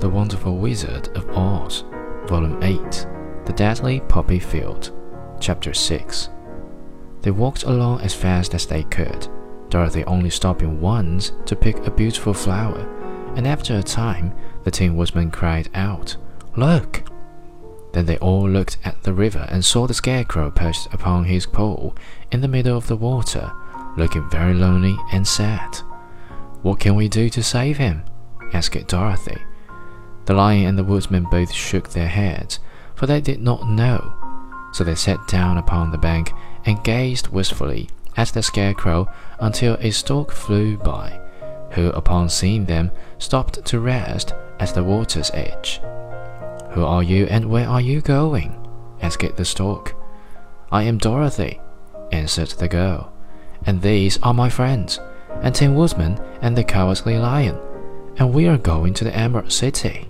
The Wonderful Wizard of Oz, Volume 8 The Deadly Poppy Field, Chapter 6. They walked along as fast as they could, Dorothy only stopping once to pick a beautiful flower, and after a time the Tin Woodman cried out, Look! Then they all looked at the river and saw the Scarecrow perched upon his pole in the middle of the water, looking very lonely and sad. What can we do to save him? asked Dorothy. The Lion and the woodsman both shook their heads, for they did not know. So they sat down upon the bank and gazed wistfully at the Scarecrow until a stork flew by, who, upon seeing them, stopped to rest at the water's edge. Who are you and where are you going? asked the stork. I am Dorothy, answered the girl, and these are my friends, and Tin Woodman and the Cowardly Lion, and we are going to the Emerald City.